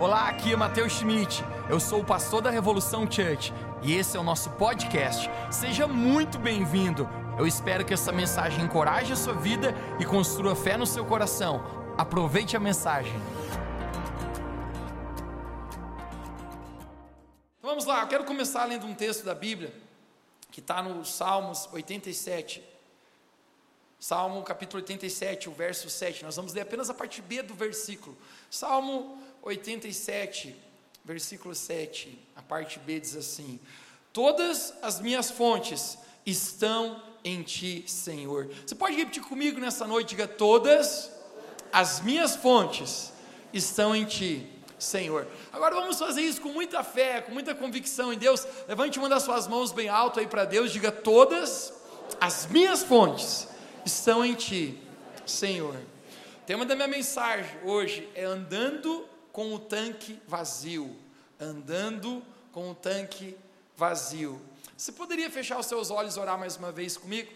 Olá, aqui é Matheus Schmidt. Eu sou o pastor da Revolução Church e esse é o nosso podcast. Seja muito bem-vindo. Eu espero que essa mensagem encoraje a sua vida e construa fé no seu coração. Aproveite a mensagem. Então vamos lá, eu quero começar lendo um texto da Bíblia que está no Salmos 87. Salmo capítulo 87, o verso 7. Nós vamos ler apenas a parte B do versículo. Salmo 87, versículo 7, a parte B diz assim: Todas as minhas fontes estão em ti, Senhor. Você pode repetir comigo nessa noite? Diga: Todas as minhas fontes estão em ti. Senhor. Agora vamos fazer isso com muita fé, com muita convicção em Deus. Levante uma das suas mãos bem alto aí para Deus, diga: Todas as minhas fontes estão em ti, Senhor. O tema da minha mensagem hoje é andando com o tanque vazio. Andando com o tanque vazio. Você poderia fechar os seus olhos e orar mais uma vez comigo?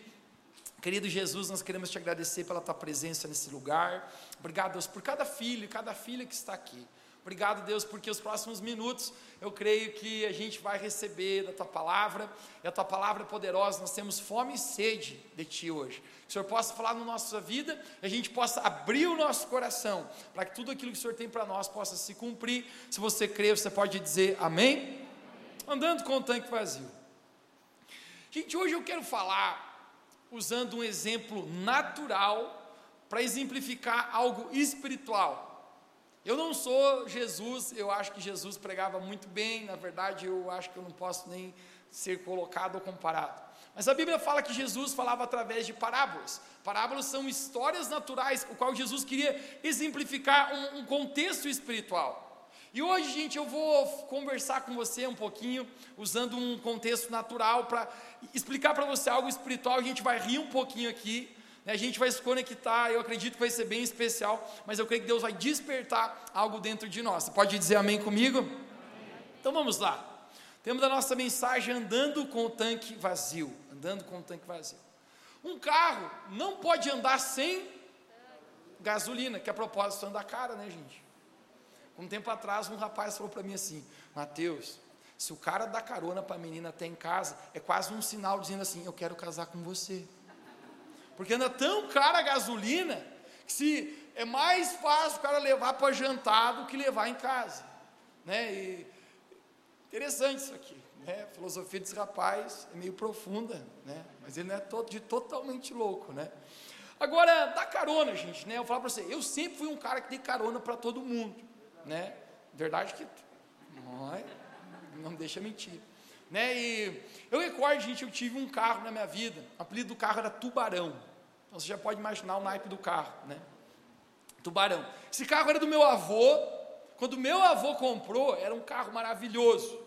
Querido Jesus, nós queremos te agradecer pela tua presença nesse lugar. Obrigado, Deus, por cada filho e cada filha que está aqui. Obrigado, Deus, porque os próximos minutos eu creio que a gente vai receber da tua palavra, e a tua palavra é poderosa. Nós temos fome e sede de ti hoje. Que o Senhor possa falar na nossa vida, e a gente possa abrir o nosso coração, para que tudo aquilo que o Senhor tem para nós possa se cumprir. Se você crê, você pode dizer amém? Andando com o tanque vazio. Gente, hoje eu quero falar usando um exemplo natural para exemplificar algo espiritual. Eu não sou Jesus, eu acho que Jesus pregava muito bem, na verdade eu acho que eu não posso nem ser colocado ou comparado. Mas a Bíblia fala que Jesus falava através de parábolas. Parábolas são histórias naturais, o qual Jesus queria exemplificar um, um contexto espiritual. E hoje, gente, eu vou conversar com você um pouquinho, usando um contexto natural, para explicar para você algo espiritual. A gente vai rir um pouquinho aqui, a gente vai se conectar, eu acredito que vai ser bem especial, mas eu creio que Deus vai despertar algo dentro de nós. Você pode dizer amém comigo? Amém. Então vamos lá. Temos a nossa mensagem andando com o tanque vazio. Andando com o tanque vazio. Um carro não pode andar sem gasolina, que a propósito anda cara, né, gente? Um tempo atrás, um rapaz falou para mim assim: Mateus, se o cara dá carona para a menina até em casa, é quase um sinal dizendo assim: Eu quero casar com você. Porque anda tão cara a gasolina que se é mais fácil o cara levar para jantar do que levar em casa. Né? E, interessante isso aqui. Né? A filosofia desse rapaz é meio profunda, né? mas ele não é todo, de totalmente louco. Né? Agora, dá carona, gente. Né? Eu falo para você, eu sempre fui um cara que dei carona para todo mundo. Né? Verdade que não, é, não deixa mentir. Né? E eu recordo, gente, eu tive um carro na minha vida, o apelido do carro era Tubarão. Então você já pode imaginar o naipe do carro, né? Tubarão. Esse carro era do meu avô. Quando meu avô comprou, era um carro maravilhoso.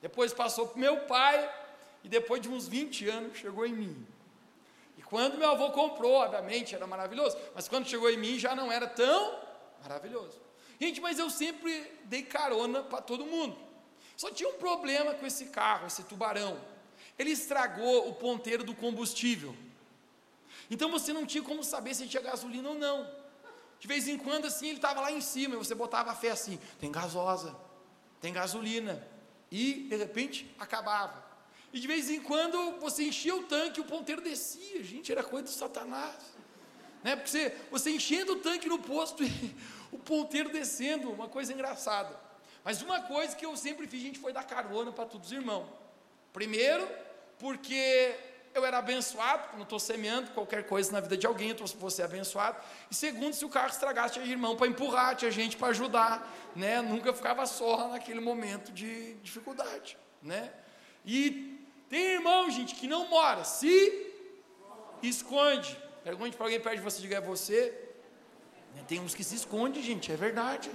Depois passou para meu pai e depois de uns 20 anos chegou em mim. E quando meu avô comprou, obviamente era maravilhoso, mas quando chegou em mim já não era tão maravilhoso. Gente, mas eu sempre dei carona para todo mundo. Só tinha um problema com esse carro, esse tubarão. Ele estragou o ponteiro do combustível. Então você não tinha como saber se tinha gasolina ou não. De vez em quando, assim, ele estava lá em cima, e você botava a fé assim: tem gasosa, tem gasolina. E, de repente, acabava. E de vez em quando você enchia o tanque e o ponteiro descia. Gente, era coisa do Satanás. Né? Porque você, você enchendo o tanque no posto e o ponteiro descendo, uma coisa engraçada. Mas uma coisa que eu sempre fiz, gente, foi dar carona para todos os irmãos. Primeiro, porque eu era abençoado, não estou semeando qualquer coisa na vida de alguém, eu ser abençoado. E segundo, se o carro estragasse, tinha irmão para empurrar, tinha gente para ajudar, né? Nunca ficava só naquele momento de dificuldade, né? E tem irmão, gente, que não mora, se esconde. Pergunte para alguém perto de você, diga é você. Tem uns que se esconde, gente, é verdade.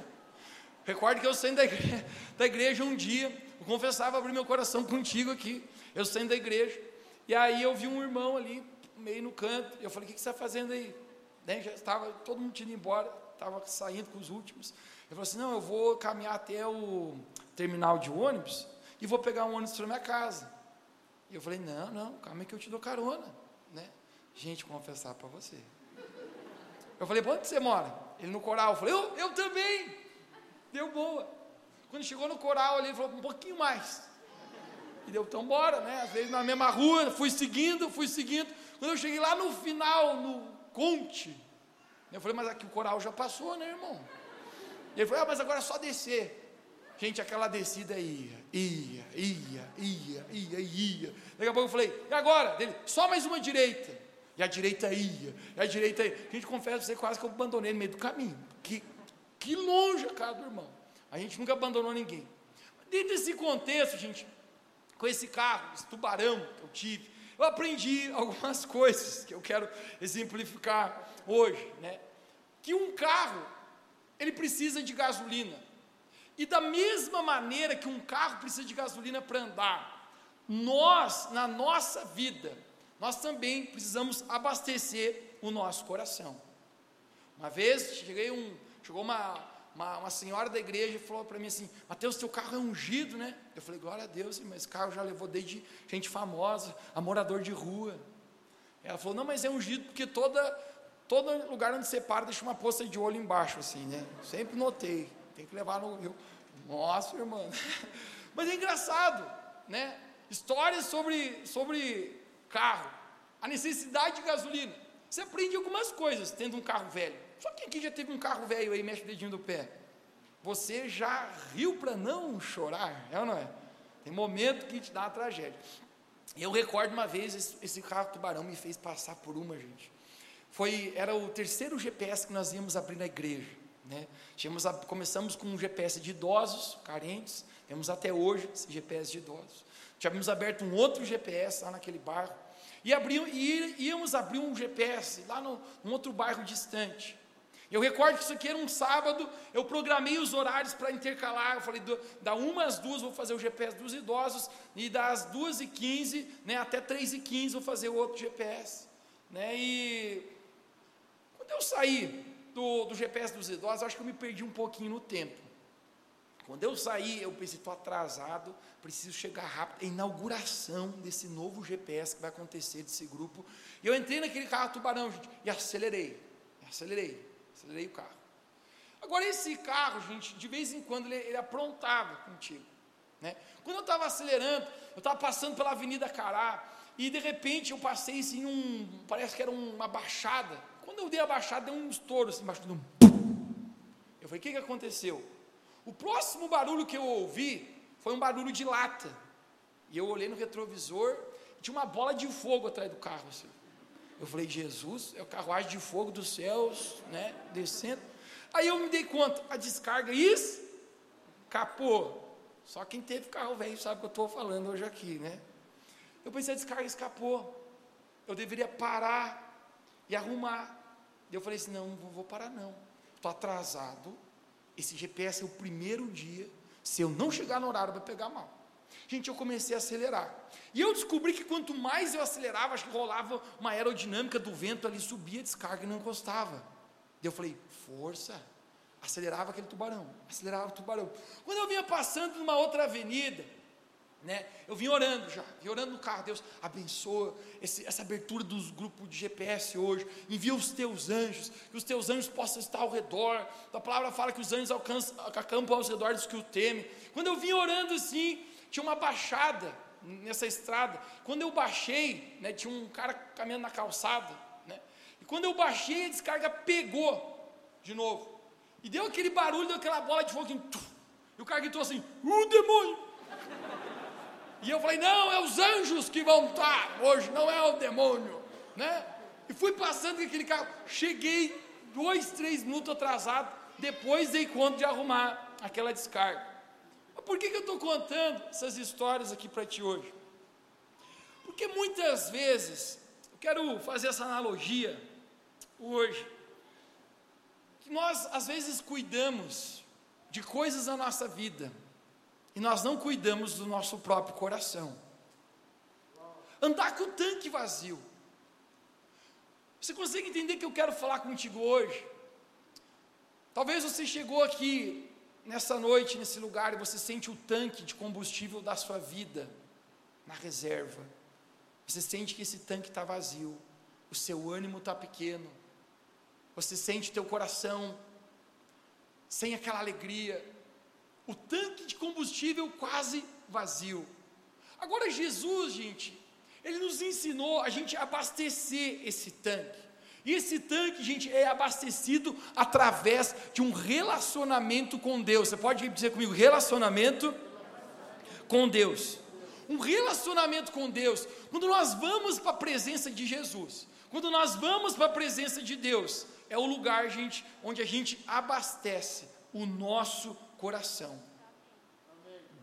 Recordo que eu saindo da igreja, da igreja um dia, eu confessava abrir meu coração contigo aqui. Eu saindo da igreja, e aí eu vi um irmão ali, meio no canto, e eu falei: O que, que você está fazendo aí? Né, já estava todo mundo indo embora, estava saindo com os últimos. Ele falou assim: Não, eu vou caminhar até o terminal de ônibus e vou pegar um ônibus para minha casa. E eu falei: Não, não, calma que eu te dou carona. Né? Gente, confessar para você. Eu falei: Onde você mora? Ele no coral. Eu falei: Eu, eu também. Deu boa. Quando chegou no coral ali, ele falou, um pouquinho mais. E deu, então bora, né? Às vezes na mesma rua, fui seguindo, fui seguindo. Quando eu cheguei lá no final, no Conte, eu falei, mas aqui o coral já passou, né, irmão? E ele falou, ah, mas agora é só descer. Gente, aquela descida ia, ia, ia, ia, ia, ia. Daqui a pouco eu falei, e agora? Ele, só mais uma direita. E a direita ia, e a direita ia. Gente confessa você quase que eu abandonei no meio do caminho. Que, que longe a casa do irmão. A gente nunca abandonou ninguém. Dentro desse contexto, gente, com esse carro, esse tubarão que eu tive, eu aprendi algumas coisas que eu quero exemplificar hoje, né? Que um carro, ele precisa de gasolina. E da mesma maneira que um carro precisa de gasolina para andar, nós, na nossa vida, nós também precisamos abastecer o nosso coração. Uma vez cheguei um, chegou uma, uma, uma senhora da igreja e falou para mim assim: Mateus, teu carro é ungido, né? Eu falei: Glória a Deus, mas esse carro já levou desde gente famosa, a morador de rua. Ela falou: Não, mas é ungido porque toda, todo lugar onde você para deixa uma poça de olho embaixo, assim, né? Sempre notei. Tem que levar no. Eu, Nossa, irmã. Mas é engraçado, né? Histórias sobre, sobre carro, a necessidade de gasolina. Você aprende algumas coisas tendo um carro velho. Só que aqui já teve um carro velho aí, mexe o dedinho do pé. Você já riu para não chorar, é ou não é? Tem momento que te dá uma tragédia. Eu recordo uma vez, esse, esse carro tubarão me fez passar por uma, gente. Foi, era o terceiro GPS que nós íamos abrir na igreja. Né? Tínhamos, começamos com um GPS de idosos, carentes, temos até hoje esse GPS de idosos. Tínhamos aberto um outro GPS lá naquele bairro, e, e íamos abrir um GPS lá no, num outro bairro distante. Eu recordo que isso aqui era um sábado, eu programei os horários para intercalar, eu falei, do, da uma às duas vou fazer o GPS dos idosos, e das duas e quinze né, até três e quinze vou fazer o outro GPS. Né, e quando eu saí do, do GPS dos idosos, acho que eu me perdi um pouquinho no tempo. Quando eu saí, eu pensei, estou atrasado, preciso chegar rápido. É a inauguração desse novo GPS que vai acontecer desse grupo. E eu entrei naquele carro tubarão, gente, e acelerei. Acelerei, acelerei o carro. Agora, esse carro, gente, de vez em quando ele, ele aprontava contigo. Né? Quando eu estava acelerando, eu estava passando pela Avenida Cará, e de repente eu passei assim, um, parece que era uma baixada. Quando eu dei a baixada, deu um estouro assim, embaixo um. Eu falei, o que, que aconteceu? O próximo barulho que eu ouvi foi um barulho de lata. E eu olhei no retrovisor, tinha uma bola de fogo atrás do carro. Assim. Eu falei, Jesus, é o carruagem de fogo dos céus, né, descendo. Aí eu me dei conta, a descarga, escapou. Só quem teve carro velho sabe o que eu estou falando hoje aqui, né? Eu pensei, a descarga escapou. Eu deveria parar e arrumar. Eu falei assim, não, não vou parar não. Estou atrasado, esse GPS é o primeiro dia. Se eu não chegar no horário, vai pegar mal. Gente, eu comecei a acelerar. E eu descobri que quanto mais eu acelerava, acho que rolava uma aerodinâmica do vento ali, subia a descarga e não encostava. E eu falei, força. Acelerava aquele tubarão, acelerava o tubarão. Quando eu vinha passando numa outra avenida, né? Eu vim orando já, vim orando no carro, Deus abençoa esse, essa abertura dos grupos de GPS hoje, envia os teus anjos, que os teus anjos possam estar ao redor, a palavra fala que os anjos alcançam, acampam aos redores dos que o temem, quando eu vim orando assim, tinha uma baixada nessa estrada, quando eu baixei, né, tinha um cara caminhando na calçada, né, e quando eu baixei a descarga pegou de novo, e deu aquele barulho, deu aquela bola de fogo, e o cara gritou assim, o demônio, e eu falei: não, é os anjos que vão estar hoje, não é o demônio, né? E fui passando com aquele carro. Cheguei dois, três minutos atrasado, depois dei conta de arrumar aquela descarga. Por que, que eu estou contando essas histórias aqui para ti hoje? Porque muitas vezes, eu quero fazer essa analogia hoje, que nós às vezes cuidamos de coisas na nossa vida, e nós não cuidamos do nosso próprio coração. Andar com o tanque vazio. Você consegue entender que eu quero falar contigo hoje? Talvez você chegou aqui nessa noite, nesse lugar, você sente o tanque de combustível da sua vida na reserva. Você sente que esse tanque está vazio, o seu ânimo está pequeno, você sente teu coração sem aquela alegria, o tanque de combustível quase vazio. Agora, Jesus, gente, ele nos ensinou a gente abastecer esse tanque. E esse tanque, gente, é abastecido através de um relacionamento com Deus. Você pode dizer comigo, relacionamento com Deus. Um relacionamento com Deus. Quando nós vamos para a presença de Jesus, quando nós vamos para a presença de Deus, é o lugar, gente, onde a gente abastece o nosso coração.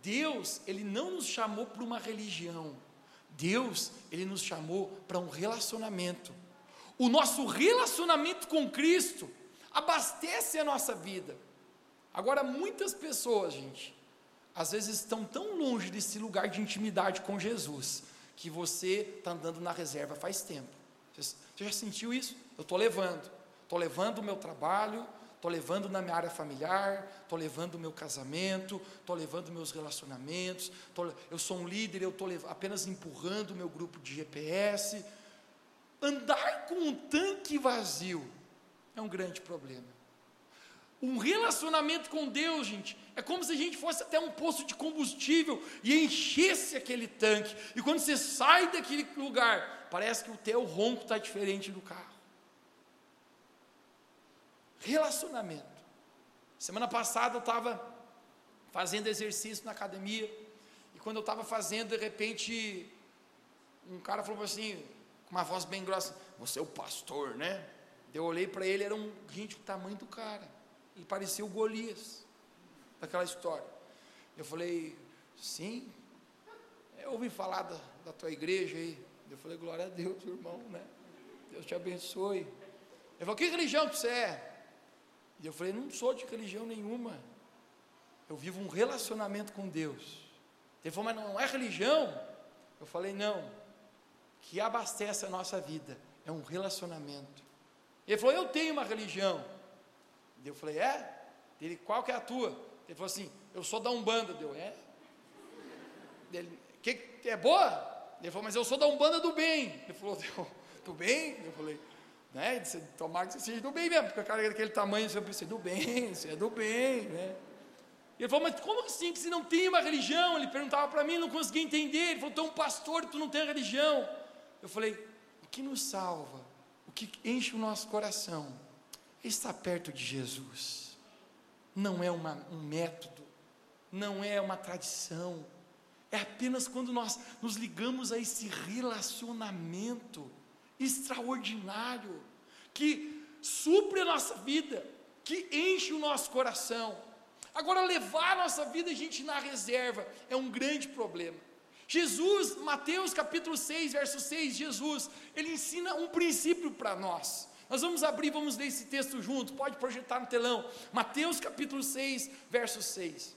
Deus, Ele não nos chamou para uma religião. Deus, Ele nos chamou para um relacionamento. O nosso relacionamento com Cristo abastece a nossa vida. Agora, muitas pessoas, gente, às vezes estão tão longe desse lugar de intimidade com Jesus, que você está andando na reserva faz tempo. Você, já sentiu isso? Eu estou levando. Estou levando o meu trabalho, estou levando na minha área familiar, estou levando o meu casamento, estou levando meus relacionamentos, tô, eu sou um líder, eu estou apenas empurrando o meu grupo de GPS. Andar com um tanque vazio é um grande problema. Um relacionamento com Deus, gente, é como se a gente fosse até um posto de combustível e enchesse aquele tanque. E quando você sai daquele lugar, parece que o teu ronco está diferente do carro. Relacionamento. Semana passada eu estava fazendo exercício na academia, e quando eu estava fazendo, de repente, um cara falou assim, com uma voz bem grossa: Você é o pastor, né? Eu olhei para ele, era um gente do tamanho do cara, ele parecia o Golias, daquela história. Eu falei: Sim, eu ouvi falar da, da tua igreja aí. Eu falei: Glória a Deus, irmão, né? Deus te abençoe. Ele falou: Que religião que você é? E eu falei: não sou de religião nenhuma. Eu vivo um relacionamento com Deus. Ele falou: mas não é religião? Eu falei: não. Que abastece a nossa vida é um relacionamento. Ele falou: eu tenho uma religião. Eu falei: é? Ele, qual que é a tua? Ele falou assim: eu sou da Umbanda. Deu, é? Ele, que, é boa? Ele falou: mas eu sou da Umbanda do bem. Ele falou: do bem? Eu falei: né? Tomara que você seja do bem mesmo, porque o cara daquele tamanho, você pensa, do bem, você é do bem, né? Ele falou, mas como assim que você não tem uma religião? Ele perguntava para mim, não conseguia entender. Ele falou, tu é um pastor, tu não tem religião. Eu falei, o que nos salva, o que enche o nosso coração, é estar perto de Jesus. Não é uma, um método, não é uma tradição, é apenas quando nós nos ligamos a esse relacionamento extraordinário, que supre a nossa vida, que enche o nosso coração. Agora, levar a nossa vida, a gente, na reserva, é um grande problema. Jesus, Mateus capítulo 6, verso 6, Jesus, ele ensina um princípio para nós. Nós vamos abrir, vamos ler esse texto junto, pode projetar no telão. Mateus capítulo 6, verso 6.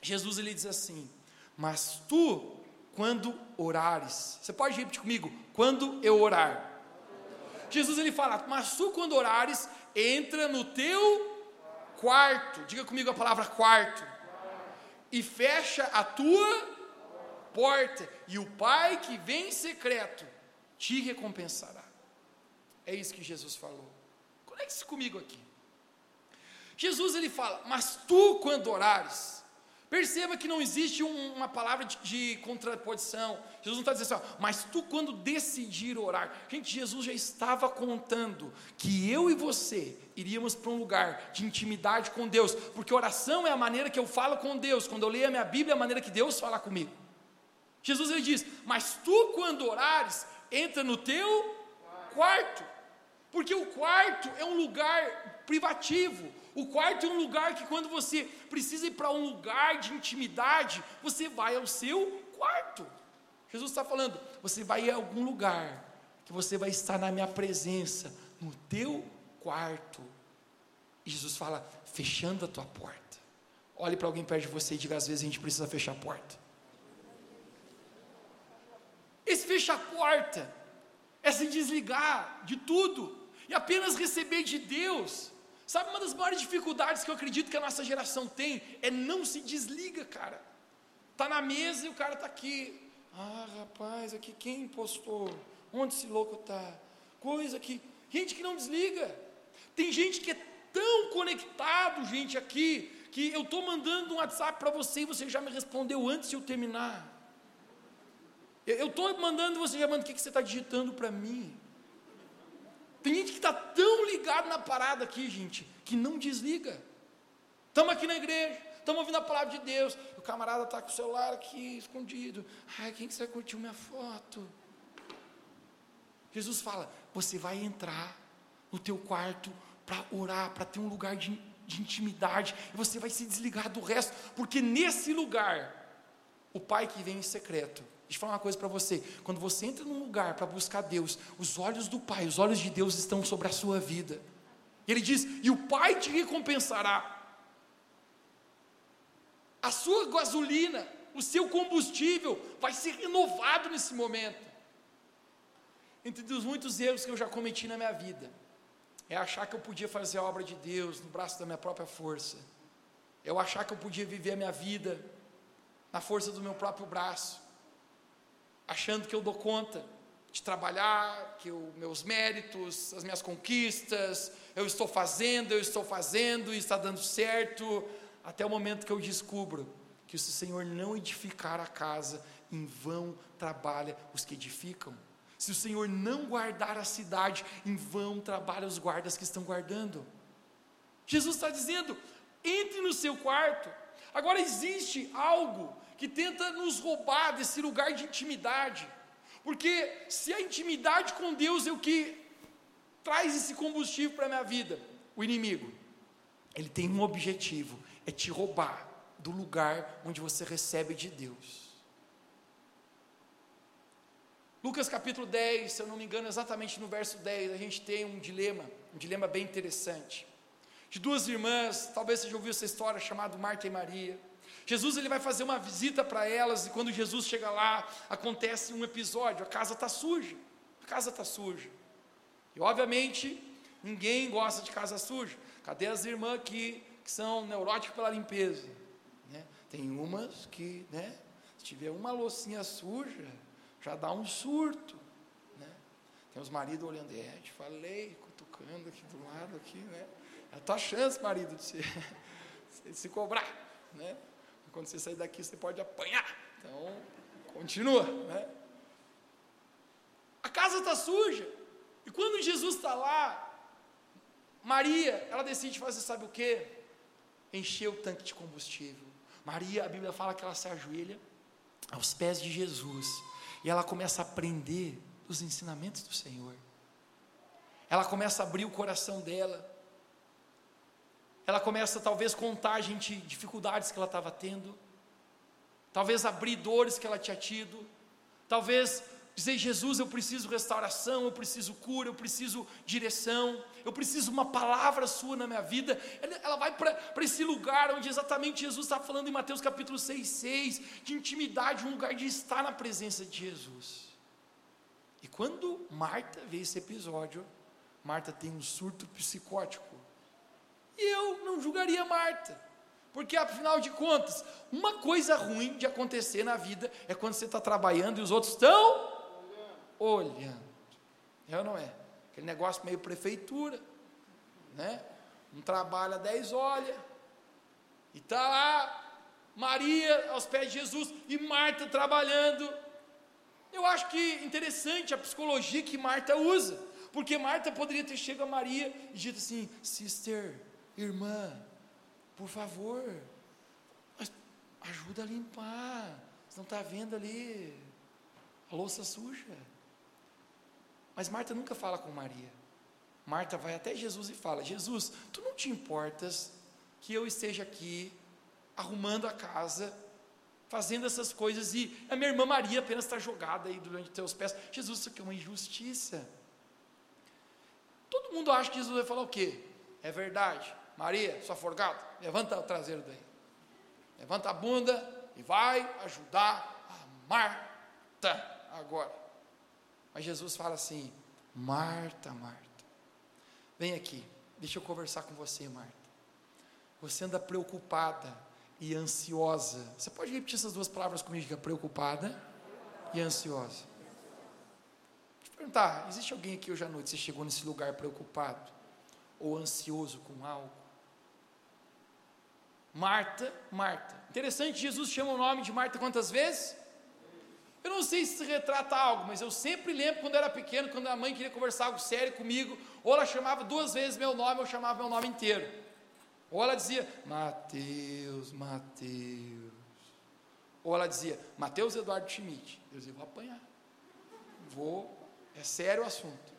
Jesus ele diz assim: Mas tu quando orares. Você pode repetir comigo? Quando eu orar. Jesus ele fala: "Mas tu quando orares, entra no teu quarto". Diga comigo a palavra quarto. E fecha a tua porta, e o Pai que vem em secreto te recompensará. É isso que Jesus falou. Conecte-se comigo aqui. Jesus ele fala: "Mas tu quando orares, Perceba que não existe um, uma palavra de, de, contraposição. Jesus não está dizendo assim, ó, mas tu quando decidir orar. Gente, Jesus já estava contando que eu e você iríamos para um lugar de intimidade com Deus, porque oração é a maneira que eu falo com Deus. Quando eu leio a minha Bíblia, é a maneira que Deus fala comigo. Jesus ele diz, mas tu quando orares, entra no teu quarto, porque o quarto é um lugar privativo o quarto é um lugar que, quando você precisa ir para um lugar de intimidade, você vai ao seu quarto. Jesus está falando, você vai a algum lugar, que você vai estar na minha presença, no teu quarto. E Jesus fala, fechando a tua porta. Olhe para alguém perto de você e diga: às vezes a gente precisa fechar a porta. Esse fechar a porta é se desligar de tudo e apenas receber de Deus Sabe, uma das maiores dificuldades que eu acredito que a nossa geração tem é não se desliga, cara. Tá na mesa e o cara tá aqui. Ah, rapaz, aqui quem postou? Onde esse louco tá? Coisa que gente que não desliga. Tem gente que é tão conectado, gente aqui, que eu estou mandando um WhatsApp para você e você já me respondeu antes de eu terminar. Eu estou mandando, você já o que, que você está digitando para mim? Tem gente que está tão ligado na parada aqui, gente, que não desliga. Estamos aqui na igreja, estamos ouvindo a palavra de Deus. O camarada está com o celular aqui escondido. Ai, quem que você curtiu minha foto? Jesus fala: você vai entrar no teu quarto para orar, para ter um lugar de, de intimidade, e você vai se desligar do resto, porque nesse lugar, o Pai que vem em secreto Deixa eu falar uma coisa para você. Quando você entra num lugar para buscar Deus, os olhos do Pai, os olhos de Deus estão sobre a sua vida. E ele diz: E o Pai te recompensará. A sua gasolina, o seu combustível vai ser renovado nesse momento. Entre os muitos erros que eu já cometi na minha vida, é achar que eu podia fazer a obra de Deus no braço da minha própria força. É eu achar que eu podia viver a minha vida na força do meu próprio braço achando que eu dou conta de trabalhar, que os meus méritos, as minhas conquistas, eu estou fazendo, eu estou fazendo e está dando certo, até o momento que eu descubro que se o Senhor não edificar a casa, em vão trabalha os que edificam. Se o Senhor não guardar a cidade, em vão trabalha os guardas que estão guardando. Jesus está dizendo: entre no seu quarto. Agora existe algo que tenta nos roubar desse lugar de intimidade. Porque se a intimidade com Deus é o que traz esse combustível para a minha vida, o inimigo, ele tem um objetivo: é te roubar do lugar onde você recebe de Deus. Lucas capítulo 10, se eu não me engano, exatamente no verso 10, a gente tem um dilema, um dilema bem interessante. De duas irmãs, talvez você já ouviu essa história chamada Marta e Maria. Jesus ele vai fazer uma visita para elas e quando Jesus chega lá, acontece um episódio, a casa está suja, a casa está suja. E obviamente, ninguém gosta de casa suja. Cadê as irmãs que, são neuróticas pela limpeza? Né? Tem umas que, né, se tiver uma loucinha suja, já dá um surto. Né? Tem os maridos olhando, é, te falei, cutucando aqui do lado, aqui, né? É a tua chance, marido, de se, de se cobrar, né? Quando você sair daqui você pode apanhar. Então, continua, né? A casa está suja. E quando Jesus está lá, Maria, ela decide fazer, sabe o que? Encher o tanque de combustível. Maria, a Bíblia fala que ela se ajoelha aos pés de Jesus e ela começa a aprender os ensinamentos do Senhor. Ela começa a abrir o coração dela ela começa talvez contar a gente dificuldades que ela estava tendo, talvez abrir dores que ela tinha tido, talvez dizer: Jesus, eu preciso restauração, eu preciso cura, eu preciso direção, eu preciso uma palavra sua na minha vida. Ela vai para esse lugar onde exatamente Jesus está falando em Mateus capítulo 6, 6, de intimidade, um lugar de estar na presença de Jesus. E quando Marta vê esse episódio, Marta tem um surto psicótico. E eu não julgaria Marta. Porque, afinal de contas, uma coisa ruim de acontecer na vida é quando você está trabalhando e os outros estão olhando. É ou não é? Aquele negócio meio prefeitura, né? Um trabalha dez olha, e está lá Maria aos pés de Jesus e Marta trabalhando. Eu acho que interessante a psicologia que Marta usa, porque Marta poderia ter chegado a Maria e dito assim: Sister, irmã, por favor, ajuda a limpar. Você não está vendo ali a louça suja. Mas Marta nunca fala com Maria. Marta vai até Jesus e fala: Jesus, tu não te importas que eu esteja aqui arrumando a casa, fazendo essas coisas e a minha irmã Maria apenas está jogada aí durante teus pés. Jesus, isso aqui é uma injustiça. Todo mundo acha que Jesus vai falar o quê? É verdade. Maria, sua forgada, levanta o traseiro daí. Levanta a bunda e vai ajudar a Marta agora. Mas Jesus fala assim: Marta, Marta, vem aqui, deixa eu conversar com você, Marta. Você anda preocupada e ansiosa. Você pode repetir essas duas palavras comigo, que é preocupada e ansiosa. Deixa eu perguntar, existe alguém aqui hoje à noite, você chegou nesse lugar preocupado ou ansioso com algo? Marta, Marta. Interessante, Jesus chama o nome de Marta quantas vezes? Eu não sei se retrata algo, mas eu sempre lembro quando eu era pequeno, quando a mãe queria conversar algo sério comigo, ou ela chamava duas vezes meu nome, ou chamava meu nome inteiro. Ou ela dizia, Mateus, Mateus. Ou ela dizia, Mateus Eduardo Schmidt. Eu dizia, vou apanhar. Vou, é sério o assunto.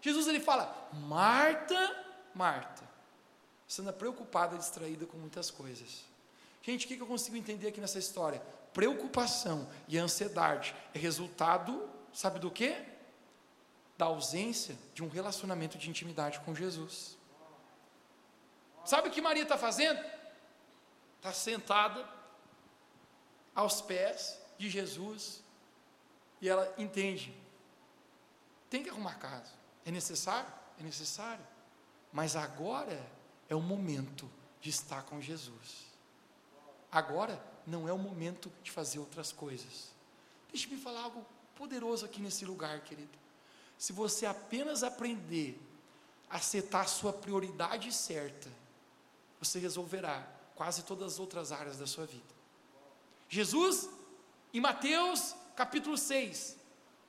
Jesus ele fala, Marta, Marta. Você anda preocupada, distraída com muitas coisas. Gente, o que eu consigo entender aqui nessa história? preocupação e ansiedade é resultado, sabe do que? Da ausência de um relacionamento de intimidade com Jesus. Sabe o que Maria está fazendo? Está sentada aos pés de Jesus e ela entende. Tem que arrumar casa. É necessário? É necessário. Mas agora é o momento de estar com Jesus. Agora não é o momento de fazer outras coisas. Deixe-me falar algo poderoso aqui nesse lugar, querido. Se você apenas aprender a setar a sua prioridade certa, você resolverá quase todas as outras áreas da sua vida. Jesus, em Mateus capítulo 6,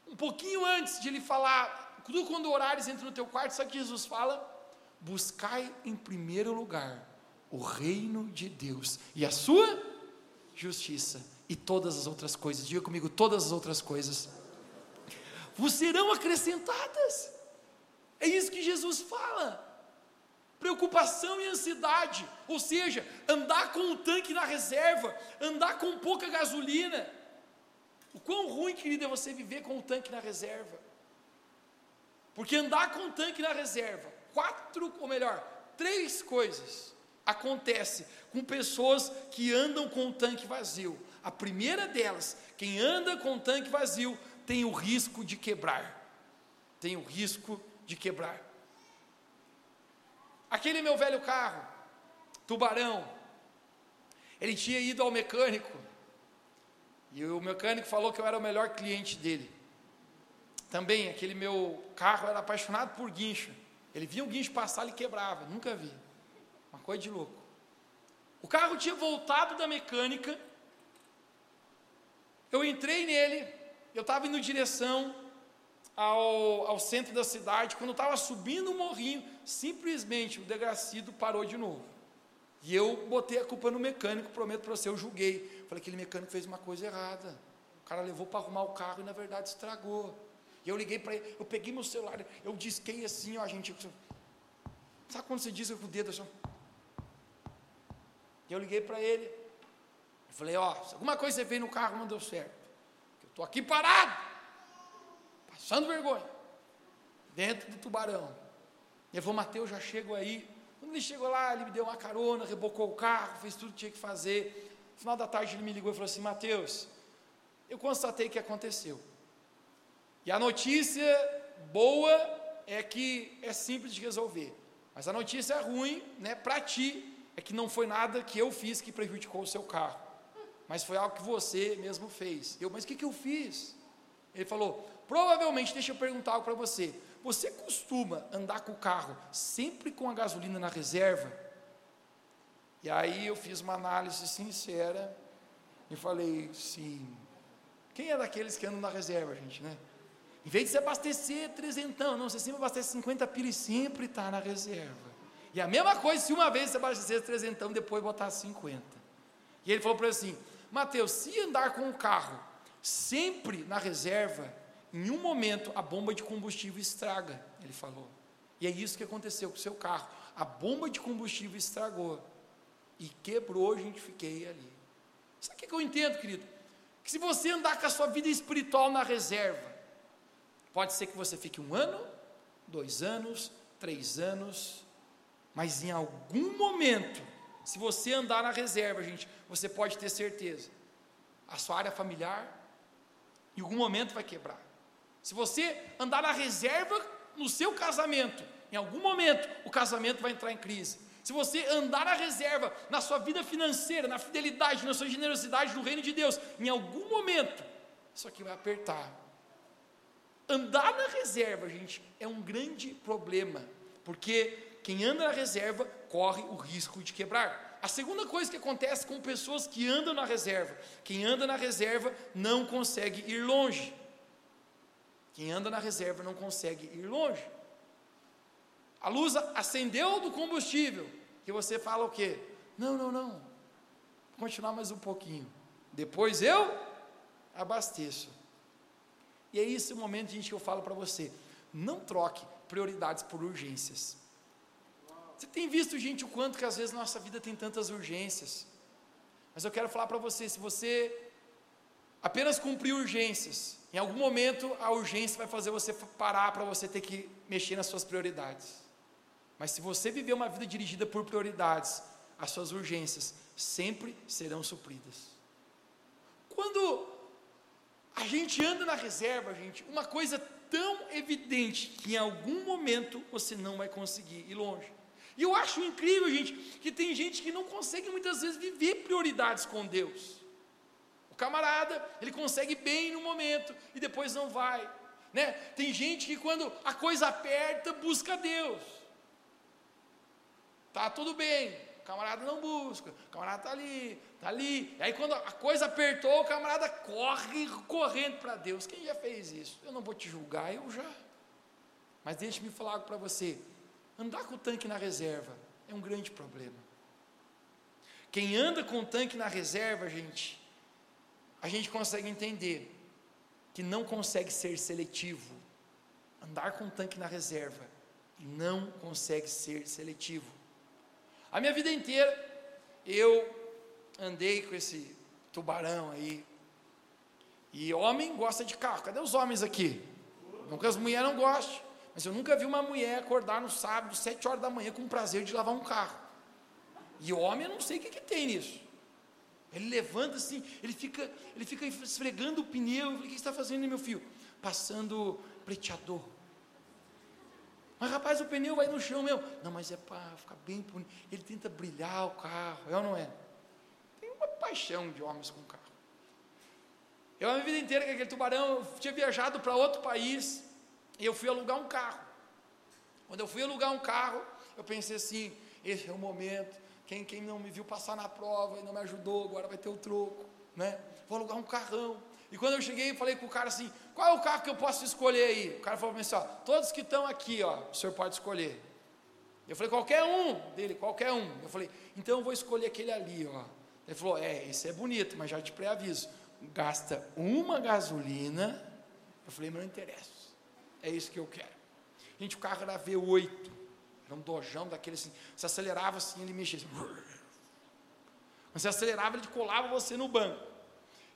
um pouquinho antes de ele falar, tudo quando orares entre no teu quarto, sabe o que Jesus fala? Buscai em primeiro lugar o reino de Deus e a sua justiça e todas as outras coisas. Diga comigo, todas as outras coisas vos serão acrescentadas. É isso que Jesus fala. Preocupação e ansiedade, ou seja, andar com o tanque na reserva, andar com pouca gasolina. O quão ruim, querido, é você viver com o tanque na reserva. Porque andar com o tanque na reserva, quatro, ou melhor, três coisas acontece com pessoas que andam com o tanque vazio. A primeira delas, quem anda com o tanque vazio, tem o risco de quebrar. Tem o risco de quebrar. Aquele meu velho carro, tubarão, ele tinha ido ao mecânico, e o mecânico falou que eu era o melhor cliente dele. Também, aquele meu carro era apaixonado por guincho. Ele via um guincho passar, ele quebrava, nunca vi coisa de louco. O carro tinha voltado da mecânica. Eu entrei nele, eu estava indo em direção ao, ao centro da cidade. Quando estava subindo o morrinho, simplesmente o degracido parou de novo. E eu botei a culpa no mecânico, prometo para você, eu julguei. Falei, aquele mecânico fez uma coisa errada. O cara levou para arrumar o carro e na verdade estragou. E eu liguei para ele, eu peguei meu celular, eu disquei assim, ó, gente. Sabe quando você diz com o dedo assim? E eu liguei para ele. Eu falei, ó, se alguma coisa você fez no carro não deu certo. Eu estou aqui parado, passando vergonha, dentro do tubarão. Ele falou, Mateus, já chego aí. Quando ele chegou lá, ele me deu uma carona, rebocou o carro, fez tudo que tinha que fazer. No final da tarde ele me ligou e falou assim, Mateus, eu constatei que aconteceu. E a notícia boa é que é simples de resolver. Mas a notícia ruim, né, para ti, é que não foi nada que eu fiz que prejudicou o seu carro, mas foi algo que você mesmo fez. Eu, mas o que, que eu fiz? Ele falou: provavelmente, deixa eu perguntar algo para você. Você costuma andar com o carro sempre com a gasolina na reserva? E aí eu fiz uma análise sincera e falei: sim. Quem é daqueles que andam na reserva, gente, né? Em vez de você abastecer trezentão, não, você sempre abastece 50 pila e sempre está na reserva. E a mesma coisa se uma vez você abastecer trezentão, depois botar 50. E ele falou para ele assim: Mateus, se andar com o carro sempre na reserva, em um momento a bomba de combustível estraga. Ele falou. E é isso que aconteceu com o seu carro. A bomba de combustível estragou. E quebrou, gente fiquei ali. Sabe o que eu entendo, querido? Que se você andar com a sua vida espiritual na reserva, pode ser que você fique um ano, dois anos, três anos, mas em algum momento, se você andar na reserva, gente, você pode ter certeza, a sua área familiar, em algum momento vai quebrar. Se você andar na reserva no seu casamento, em algum momento o casamento vai entrar em crise. Se você andar na reserva na sua vida financeira, na fidelidade, na sua generosidade no reino de Deus, em algum momento isso aqui vai apertar. Andar na reserva, gente, é um grande problema, porque quem anda na reserva corre o risco de quebrar. a segunda coisa que acontece com pessoas que andam na reserva: quem anda na reserva não consegue ir longe. Quem anda na reserva não consegue ir longe. A luz acendeu do combustível, que você fala o quê? Não, não, não. Vou continuar mais um pouquinho. Depois eu abasteço. E é esse o momento, gente, que eu falo para você. Não troque prioridades por urgências. Você tem visto, gente, o quanto que às vezes nossa vida tem tantas urgências. Mas eu quero falar para você, se você apenas cumprir urgências, em algum momento a urgência vai fazer você parar para você ter que mexer nas suas prioridades. Mas se você viver uma vida dirigida por prioridades, as suas urgências sempre serão supridas. Quando a gente anda na reserva, gente, uma coisa tão evidente que em algum momento você não vai conseguir ir longe. E eu acho incrível, gente, que tem gente que não consegue muitas vezes viver prioridades com Deus. O camarada, ele consegue bem no momento e depois não vai. Né? Tem gente que quando a coisa aperta, busca Deus. Tá tudo bem, o camarada não busca, o camarada está ali, está ali. E aí quando a coisa apertou, o camarada corre correndo para Deus. Quem já fez isso? Eu não vou te julgar, eu já. Mas deixe-me falar algo para você. Andar com o tanque na reserva é um grande problema. Quem anda com o tanque na reserva, gente, a gente consegue entender que não consegue ser seletivo. Andar com o tanque na reserva não consegue ser seletivo. A minha vida inteira eu andei com esse tubarão aí. E homem gosta de carro. Cadê os homens aqui? Nunca as mulheres não gostam. Mas eu nunca vi uma mulher acordar no sábado, sete horas da manhã, com o prazer de lavar um carro. E homem, eu não sei o que, que tem nisso. Ele levanta assim, ele fica, ele fica esfregando o pneu. Eu falei, o que você está fazendo, meu filho? Passando preteador. Mas rapaz, o pneu vai no chão mesmo. Não, mas é para ficar bem bonito. Ele tenta brilhar o carro, é ou não é? Tem uma paixão de homens com carro. Eu a minha vida inteira que aquele tubarão, eu tinha viajado para outro país, e eu fui alugar um carro. Quando eu fui alugar um carro, eu pensei assim: esse é o momento. Quem, quem não me viu passar na prova e não me ajudou, agora vai ter o troco, né? Vou alugar um carrão. E quando eu cheguei, falei com o cara assim: qual é o carro que eu posso escolher aí? O cara falou assim: ó, todos que estão aqui, ó, o senhor pode escolher. Eu falei: qualquer um dele, qualquer um. Eu falei: então eu vou escolher aquele ali, ó. Ele falou: é, esse é bonito, mas já te pré-aviso, gasta uma gasolina. Eu falei: não interessa. É isso que eu quero. Gente, o carro era V8. Era um dojão daquele assim. Você acelerava assim, ele mexia assim. Você acelerava, ele colava você no banco.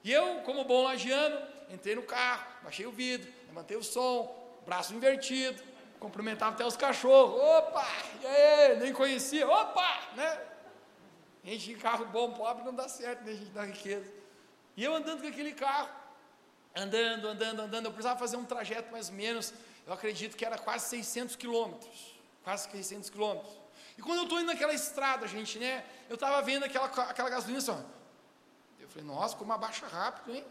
E eu, como bom lagiano, entrei no carro, baixei o vidro, levantei o som, braço invertido, cumprimentava até os cachorros. Opa! E aí? Nem conhecia. Opa! Né? Gente carro bom, pobre não dá certo, né? Gente da riqueza. E eu andando com aquele carro, andando, andando, andando, eu precisava fazer um trajeto mais ou menos, eu acredito que era quase 600 quilômetros, quase 600 quilômetros. E quando eu estou indo naquela estrada, gente, né, eu estava vendo aquela, aquela gasolina assim, eu falei, nossa, como abaixa rápido, hein?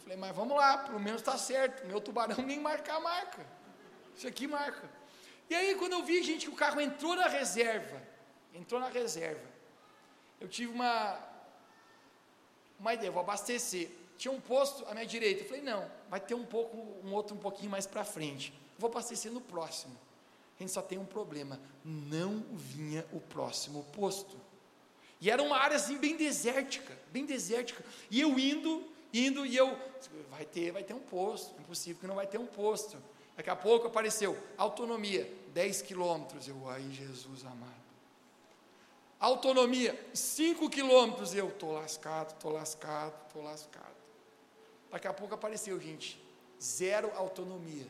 Falei, mas vamos lá, pelo menos está certo, meu tubarão nem marcar marca, isso aqui marca. E aí, quando eu vi, gente, que o carro entrou na reserva, entrou na reserva, eu tive uma, uma ideia, vou abastecer tinha um posto à minha direita. Eu falei, não, vai ter um pouco, um outro um pouquinho mais para frente. Vou abastecer no próximo. A gente só tem um problema, não vinha o próximo posto. E era uma área assim bem desértica, bem desértica. E eu indo, indo, e eu, vai ter, vai ter um posto, impossível que não vai ter um posto. Daqui a pouco apareceu, autonomia, 10 quilômetros. Eu, ai Jesus amado. Autonomia, 5 quilômetros. Eu, estou lascado, estou lascado, estou lascado. Daqui a pouco apareceu, gente, zero autonomia.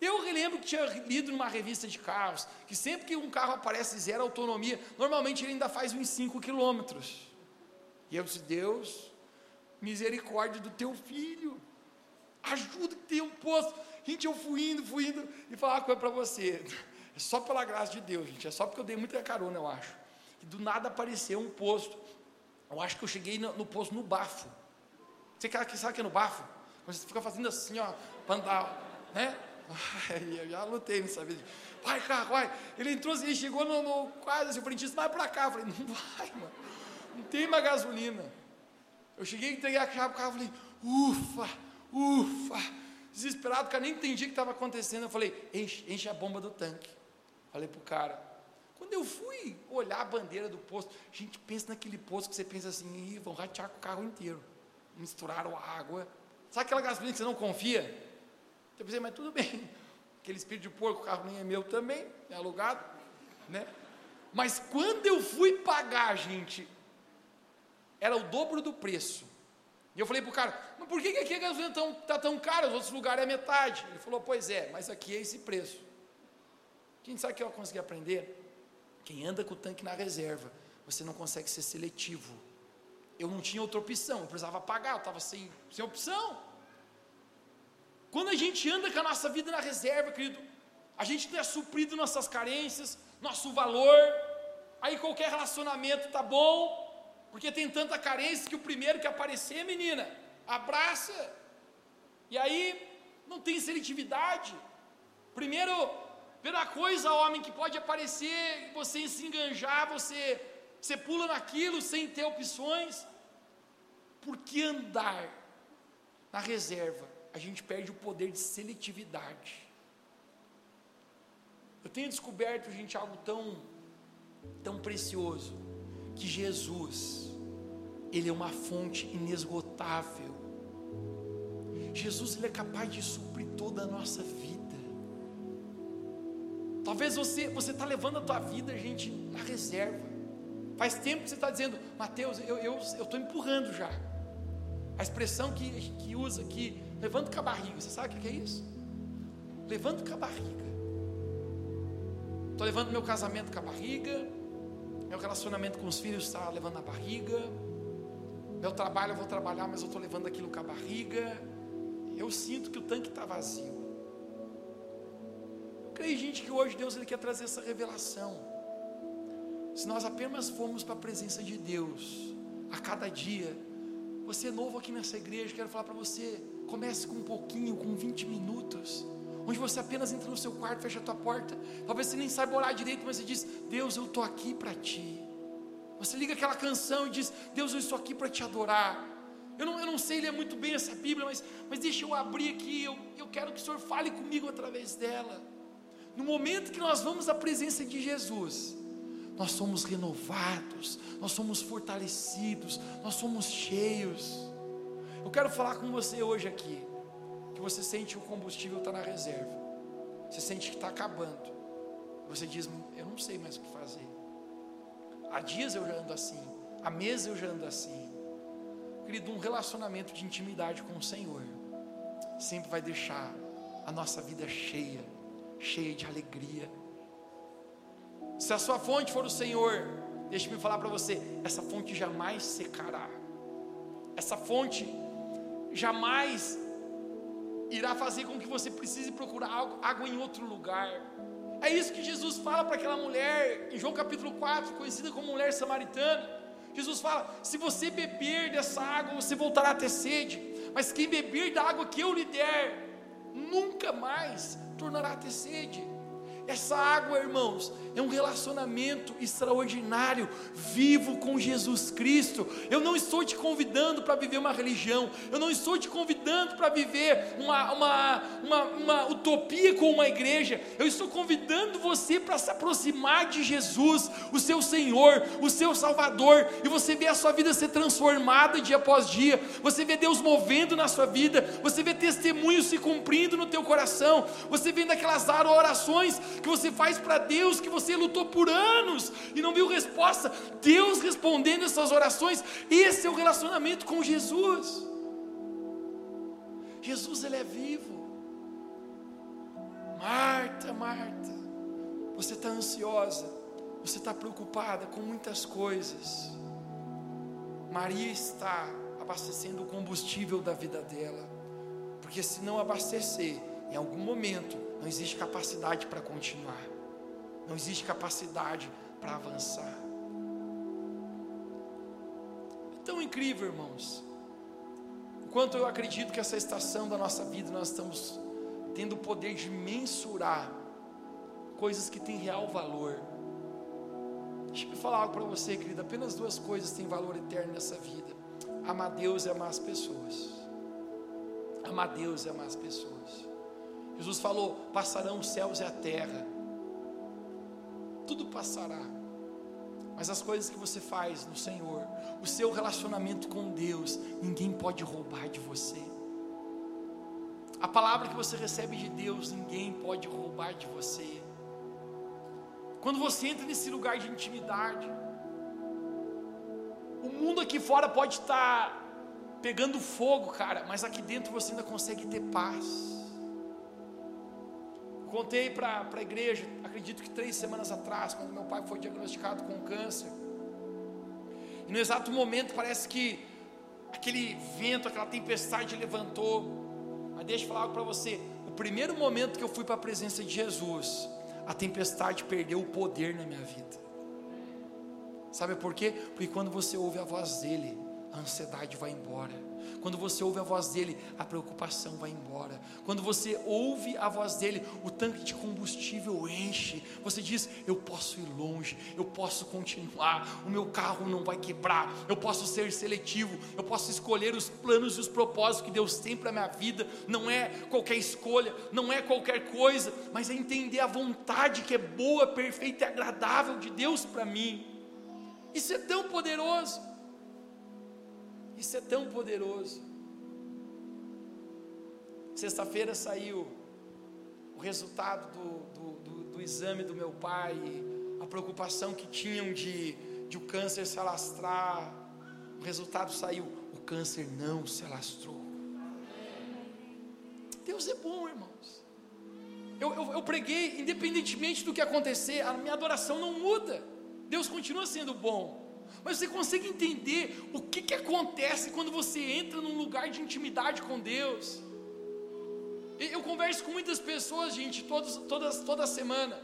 Eu lembro que tinha lido numa revista de carros que sempre que um carro aparece zero autonomia, normalmente ele ainda faz uns 5 quilômetros. E eu disse, Deus, misericórdia do teu filho, ajuda que tem um posto. Gente, eu fui indo, fui indo, e falar uma coisa para você. É só pela graça de Deus, gente. É só porque eu dei muita carona, eu acho. E do nada apareceu um posto. Eu acho que eu cheguei no, no posto no bafo. Você sabe que é no bafo? Quando você fica fazendo assim, ó, para andar, né? Eu já lutei nessa vida. Vai, carro, vai. Ele entrou ele chegou no, no quase assim, o frentista, vai para cá. Eu falei, não vai, mano. Não tem mais gasolina. Eu cheguei a entregar a chave pro carro, falei, ufa, ufa. Desesperado, o cara nem entendia o que estava acontecendo. Eu falei, enche, enche a bomba do tanque. Falei pro cara. Quando eu fui olhar a bandeira do posto, a gente pensa naquele posto que você pensa assim, vão ratear com o carro inteiro. Misturaram água. Sabe aquela gasolina que você não confia? Eu pensei, mas tudo bem. Aquele espírito de porco, o carro nem é meu também, é alugado, né? Mas quando eu fui pagar, gente, era o dobro do preço. E eu falei para o cara, mas por que, aqui a gasolina está tão, tá tão cara? Os outros lugares é metade. Ele falou, pois é, mas aqui é esse preço. Quem sabe que eu consegui aprender? Quem anda com o tanque na reserva, você não consegue ser seletivo. Eu não tinha outra opção, eu precisava pagar, eu estava sem, sem opção. Quando a gente anda com a nossa vida na reserva, querido, a gente tem suprido nossas carências, nosso valor, aí qualquer relacionamento tá bom, porque tem tanta carência que o primeiro que aparecer, menina, abraça. E aí não tem seletividade. Primeiro, primeira coisa, homem, que pode aparecer, você se enganjar, você, você pula naquilo sem ter opções. Porque andar na reserva, a gente perde o poder de seletividade. Eu tenho descoberto, gente, algo tão, tão precioso que Jesus, Ele é uma fonte inesgotável. Jesus, Ele é capaz de suprir toda a nossa vida. Talvez você você está levando a tua vida, gente, na reserva. Faz tempo que você está dizendo, Mateus, eu estou eu, eu empurrando já. A expressão que, que usa aqui, levando com a barriga, você sabe o que é isso? Levando com a barriga. Estou levando meu casamento com a barriga, meu relacionamento com os filhos está levando na barriga. Meu trabalho eu vou trabalhar, mas eu estou levando aquilo com a barriga. Eu sinto que o tanque está vazio. Eu creio, gente, que hoje Deus ele quer trazer essa revelação. Se nós apenas formos para a presença de Deus a cada dia, você é novo aqui nessa igreja, quero falar para você, comece com um pouquinho, com 20 minutos onde você apenas entra no seu quarto, fecha a tua porta, talvez você nem saiba orar direito, mas você diz: Deus, eu estou aqui para ti. Você liga aquela canção e diz: Deus, eu estou aqui para te adorar. Eu não, eu não sei ler muito bem essa Bíblia, mas, mas deixa eu abrir aqui, eu, eu quero que o Senhor fale comigo através dela. No momento que nós vamos à presença de Jesus, nós somos renovados, nós somos fortalecidos, nós somos cheios. Eu quero falar com você hoje aqui que você sente que o combustível está na reserva, você sente que está acabando, você diz: Eu não sei mais o que fazer. Há dias eu já ando assim, há meses eu já ando assim. Querido, um relacionamento de intimidade com o Senhor sempre vai deixar a nossa vida cheia, cheia de alegria. Se a sua fonte for o Senhor, deixe-me falar para você: essa fonte jamais secará, essa fonte jamais irá fazer com que você precise procurar água em outro lugar. É isso que Jesus fala para aquela mulher, em João capítulo 4, conhecida como mulher samaritana. Jesus fala: se você beber dessa água, você voltará a ter sede, mas quem beber da água que eu lhe der, nunca mais tornará a ter sede. Essa água, irmãos, é um relacionamento extraordinário, vivo com Jesus Cristo. Eu não estou te convidando para viver uma religião, eu não estou te convidando para viver uma, uma, uma, uma, utopia com uma igreja, eu estou convidando você para se aproximar de Jesus, o seu Senhor, o seu Salvador, e você vê a sua vida ser transformada dia após dia, você vê Deus movendo na sua vida, você vê testemunhos se cumprindo no teu coração, você vê daquelas orações que você faz para Deus, que você lutou por anos e não viu resposta. Deus respondendo essas orações, esse é o relacionamento com Jesus. Jesus, Ele é vivo. Marta, Marta, você está ansiosa, você está preocupada com muitas coisas. Maria está abastecendo o combustível da vida dela, porque se não abastecer, em algum momento não existe capacidade para continuar, não existe capacidade para avançar. É tão incrível, irmãos. Enquanto eu acredito que essa estação da nossa vida nós estamos tendo o poder de mensurar coisas que têm real valor. Deixa eu falar algo para você, querida. Apenas duas coisas têm valor eterno nessa vida: amar Deus e amar as pessoas. Amar Deus e amar as pessoas. Jesus falou: passarão os céus e a terra, tudo passará, mas as coisas que você faz no Senhor, o seu relacionamento com Deus, ninguém pode roubar de você. A palavra que você recebe de Deus, ninguém pode roubar de você. Quando você entra nesse lugar de intimidade, o mundo aqui fora pode estar pegando fogo, cara, mas aqui dentro você ainda consegue ter paz. Contei para a igreja, acredito que três semanas atrás, quando meu pai foi diagnosticado com câncer. E no exato momento parece que aquele vento, aquela tempestade levantou. Mas deixa eu falar para você. O primeiro momento que eu fui para a presença de Jesus, a tempestade perdeu o poder na minha vida. Sabe por quê? Porque quando você ouve a voz dele, a ansiedade vai embora. Quando você ouve a voz dele, a preocupação vai embora. Quando você ouve a voz dele, o tanque de combustível enche. Você diz: Eu posso ir longe, eu posso continuar, o meu carro não vai quebrar, eu posso ser seletivo, eu posso escolher os planos e os propósitos que Deus tem para a minha vida. Não é qualquer escolha, não é qualquer coisa, mas é entender a vontade que é boa, perfeita e agradável de Deus para mim. Isso é tão poderoso. Isso é tão poderoso. Sexta-feira saiu o resultado do, do, do, do, exame do meu pai, a preocupação que tinham de, de o câncer se alastrar. O resultado saiu, o câncer não se alastrou. Deus é bom, irmãos. Eu, eu, eu preguei, independentemente do que acontecer, a minha adoração não muda. Deus continua sendo bom. Mas você consegue entender o que, que acontece quando você entra num lugar de intimidade com Deus? Eu converso com muitas pessoas, gente, todos, todas, toda semana.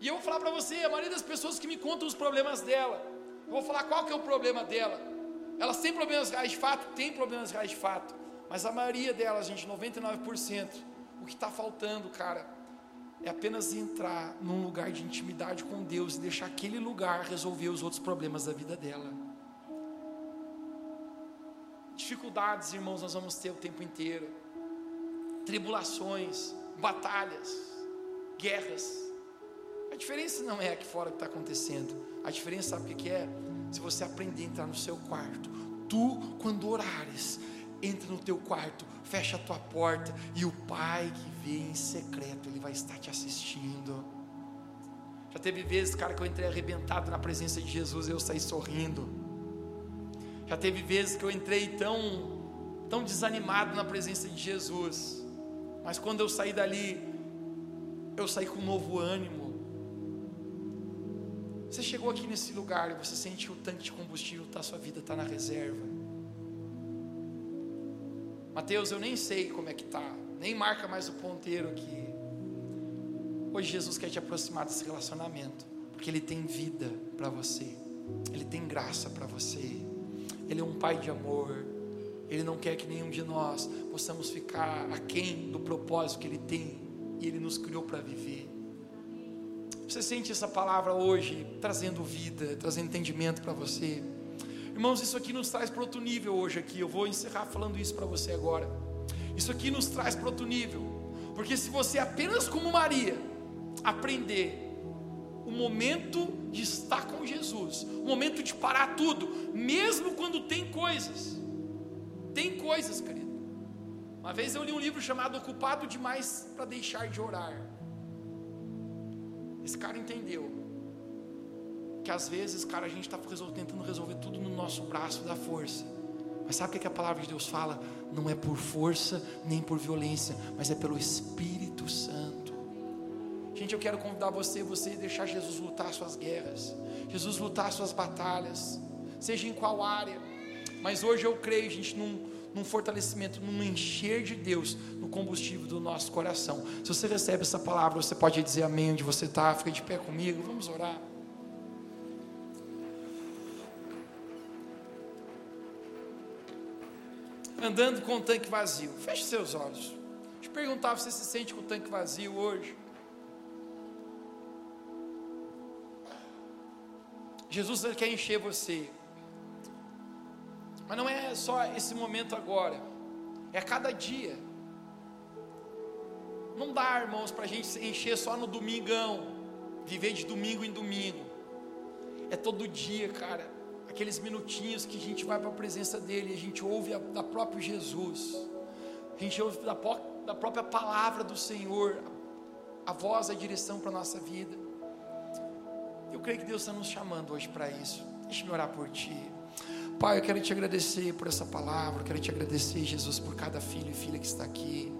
E eu vou falar para você, a maioria das pessoas que me contam os problemas dela, eu vou falar qual que é o problema dela. Elas têm problemas reais de fato? Tem problemas reais de fato. Mas a maioria delas, gente, 99%, o que está faltando, cara, é apenas entrar num lugar de intimidade com Deus e deixar aquele lugar resolver os outros problemas da vida dela. Dificuldades, irmãos, nós vamos ter o tempo inteiro. Tribulações, batalhas, guerras. A diferença não é aqui fora que está acontecendo. A diferença, sabe o que é? Se você aprender a entrar no seu quarto, tu, quando orares, entra no teu quarto, fecha a tua porta e o Pai que vê em secreto, Ele vai estar te assistindo. Já teve vezes, cara, que eu entrei arrebentado na presença de Jesus e eu saí sorrindo. Já teve vezes que eu entrei tão, tão desanimado na presença de Jesus, mas quando eu saí dali, eu saí com um novo ânimo. Você chegou aqui nesse lugar e você sente que o tanque de combustível está, sua vida está na reserva. Mateus, eu nem sei como é que tá, nem marca mais o ponteiro aqui. Hoje Jesus quer te aproximar desse relacionamento, porque Ele tem vida para você, Ele tem graça para você, Ele é um Pai de amor, Ele não quer que nenhum de nós possamos ficar aquém do propósito que Ele tem e Ele nos criou para viver. Você sente essa palavra hoje trazendo vida, trazendo entendimento para você? Irmãos, isso aqui nos traz para outro nível hoje aqui. Eu vou encerrar falando isso para você agora. Isso aqui nos traz para outro nível. Porque se você apenas como Maria aprender o momento de estar com Jesus, o momento de parar tudo, mesmo quando tem coisas. Tem coisas, querido. Uma vez eu li um livro chamado Ocupado Demais para Deixar de Orar. Esse cara entendeu que às vezes, cara, a gente está tentando resolver tudo no nosso braço da força. Mas sabe o que, que a palavra de Deus fala? Não é por força nem por violência, mas é pelo Espírito Santo. Gente, eu quero convidar você, você deixar Jesus lutar suas guerras, Jesus lutar suas batalhas, seja em qual área. Mas hoje eu creio, gente, num, num fortalecimento, num encher de Deus no combustível do nosso coração. Se você recebe essa palavra, você pode dizer amém onde você está, fica de pé comigo, vamos orar. Andando com o tanque vazio. Feche seus olhos. Eu perguntar, você se sente com o tanque vazio hoje? Jesus quer encher você. Mas não é só esse momento agora, é cada dia. Não dá, irmãos, para a gente se encher só no domingão, viver de domingo em domingo. É todo dia, cara. Aqueles minutinhos que a gente vai para a presença dele, a gente ouve a, da próprio Jesus, a gente ouve da, da própria palavra do Senhor, a, a voz, a direção para a nossa vida. Eu creio que Deus está nos chamando hoje para isso. Deixa-me orar por ti. Pai, eu quero te agradecer por essa palavra, eu quero te agradecer, Jesus, por cada filho e filha que está aqui.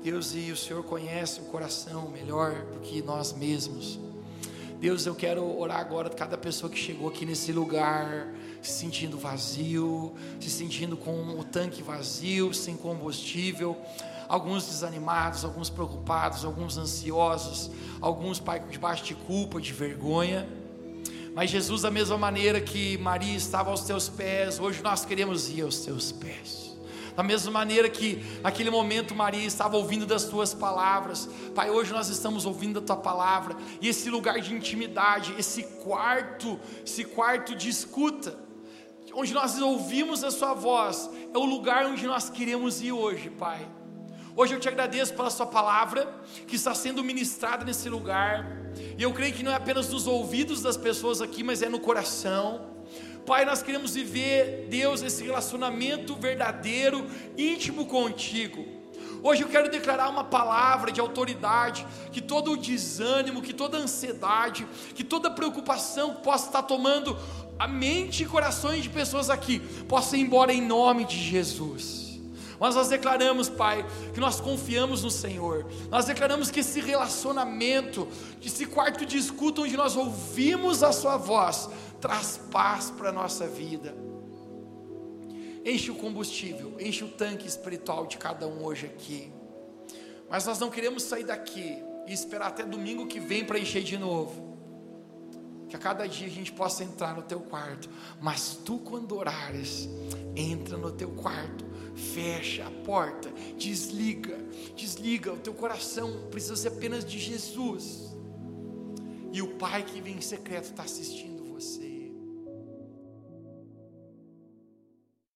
Deus, e o Senhor conhece o coração melhor do que nós mesmos. Deus, eu quero orar agora cada pessoa que chegou aqui nesse lugar, se sentindo vazio, se sentindo com o tanque vazio, sem combustível alguns desanimados, alguns preocupados, alguns ansiosos, alguns, Pai, debaixo de culpa, de vergonha. Mas Jesus, da mesma maneira que Maria estava aos teus pés, hoje nós queremos ir aos teus pés. Da mesma maneira que naquele momento Maria estava ouvindo das tuas palavras, Pai, hoje nós estamos ouvindo a tua palavra, e esse lugar de intimidade, esse quarto, esse quarto de escuta, onde nós ouvimos a sua voz, é o lugar onde nós queremos ir hoje, Pai. Hoje eu te agradeço pela Sua palavra que está sendo ministrada nesse lugar, e eu creio que não é apenas nos ouvidos das pessoas aqui, mas é no coração. Pai, nós queremos viver, Deus, esse relacionamento verdadeiro, íntimo contigo. Hoje eu quero declarar uma palavra de autoridade, que todo o desânimo, que toda a ansiedade, que toda preocupação que possa estar tomando a mente e corações de pessoas aqui, possa ir embora em nome de Jesus. Mas nós declaramos, Pai, que nós confiamos no Senhor. Nós declaramos que esse relacionamento, esse quarto de escuta onde nós ouvimos a Sua voz, traz paz para a nossa vida. Enche o combustível, enche o tanque espiritual de cada um hoje aqui. Mas nós não queremos sair daqui e esperar até domingo que vem para encher de novo. Que a cada dia a gente possa entrar no teu quarto. Mas tu, quando orares, entra no teu quarto fecha a porta, desliga, desliga, o teu coração precisa ser apenas de Jesus. E o Pai que vem em secreto está assistindo você.